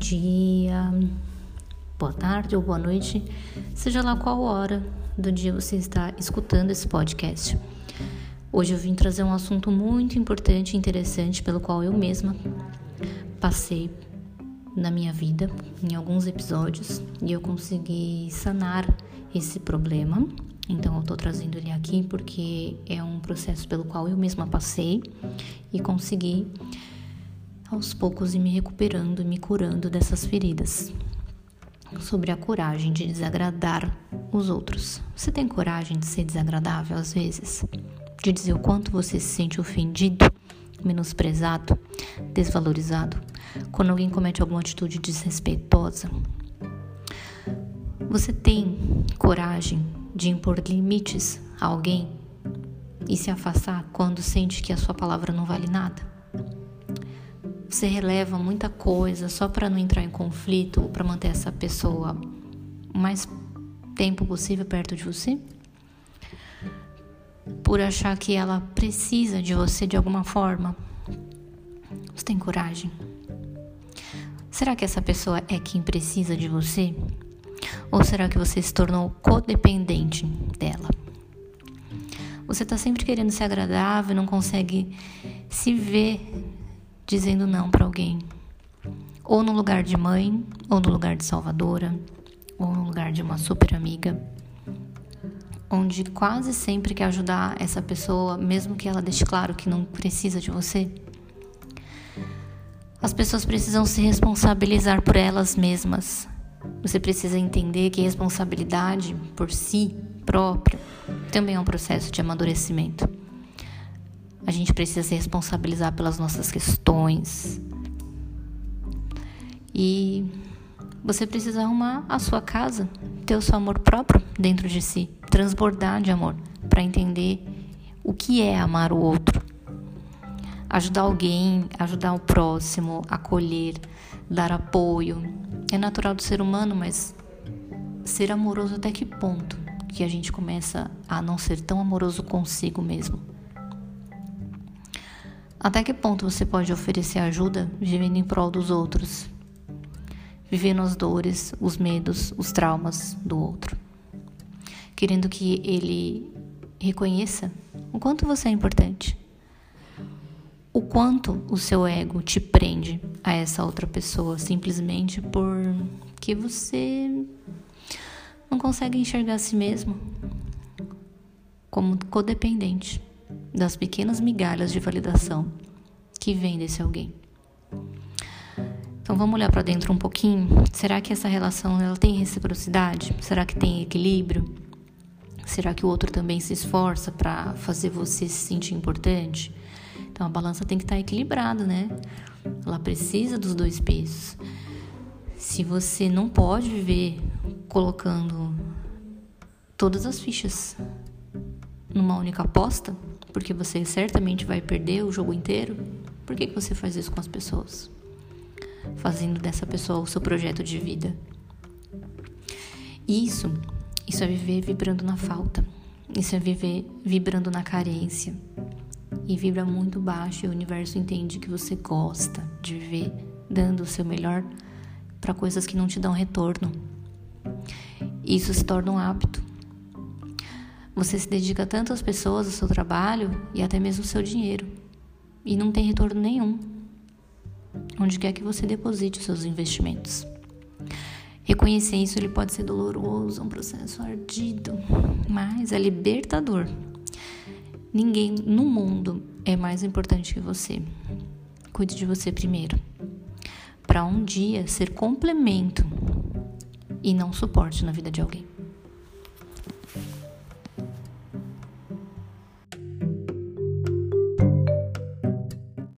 dia, boa tarde ou boa noite, seja lá qual hora do dia você está escutando esse podcast. Hoje eu vim trazer um assunto muito importante e interessante pelo qual eu mesma passei na minha vida em alguns episódios e eu consegui sanar esse problema. Então eu tô trazendo ele aqui porque é um processo pelo qual eu mesma passei e consegui aos poucos ir me recuperando e me curando dessas feridas. Sobre a coragem de desagradar os outros. Você tem coragem de ser desagradável às vezes? De dizer o quanto você se sente ofendido, menosprezado, desvalorizado quando alguém comete alguma atitude desrespeitosa? Você tem coragem de impor limites a alguém e se afastar quando sente que a sua palavra não vale nada? Você releva muita coisa só para não entrar em conflito ou para manter essa pessoa o mais tempo possível perto de você? Por achar que ela precisa de você de alguma forma? Você tem coragem? Será que essa pessoa é quem precisa de você? Ou será que você se tornou codependente dela? Você está sempre querendo ser agradável, não consegue se ver dizendo não para alguém. Ou no lugar de mãe, ou no lugar de salvadora, ou no lugar de uma super amiga. Onde quase sempre quer ajudar essa pessoa, mesmo que ela deixe claro que não precisa de você. As pessoas precisam se responsabilizar por elas mesmas. Você precisa entender que responsabilidade por si próprio também é um processo de amadurecimento. A gente precisa se responsabilizar pelas nossas questões. E você precisa arrumar a sua casa, ter o seu amor próprio dentro de si, transbordar de amor, para entender o que é amar o outro. Ajudar alguém, ajudar o próximo, acolher, dar apoio. É natural do ser humano, mas ser amoroso até que ponto que a gente começa a não ser tão amoroso consigo mesmo? Até que ponto você pode oferecer ajuda vivendo em prol dos outros? Vivendo as dores, os medos, os traumas do outro. Querendo que ele reconheça o quanto você é importante. O quanto o seu ego te prende a essa outra pessoa simplesmente porque você não consegue enxergar a si mesmo como codependente das pequenas migalhas de validação que vem desse alguém. Então vamos olhar para dentro um pouquinho. Será que essa relação ela tem reciprocidade? Será que tem equilíbrio? Será que o outro também se esforça para fazer você se sentir importante? Então a balança tem que estar tá equilibrada, né? Ela precisa dos dois pesos. Se você não pode viver colocando todas as fichas numa única aposta, porque você certamente vai perder o jogo inteiro, por que, que você faz isso com as pessoas? Fazendo dessa pessoa o seu projeto de vida. Isso, isso é viver vibrando na falta. Isso é viver vibrando na carência. E vibra muito baixo e o universo entende que você gosta de viver dando o seu melhor para coisas que não te dão retorno. Isso se torna um hábito. Você se dedica tanto às pessoas, ao seu trabalho e até mesmo ao seu dinheiro. E não tem retorno nenhum. Onde quer que você deposite os seus investimentos. Reconhecer isso ele pode ser doloroso, um processo ardido, mas é libertador. Ninguém no mundo é mais importante que você. Cuide de você primeiro. Para um dia ser complemento e não suporte na vida de alguém.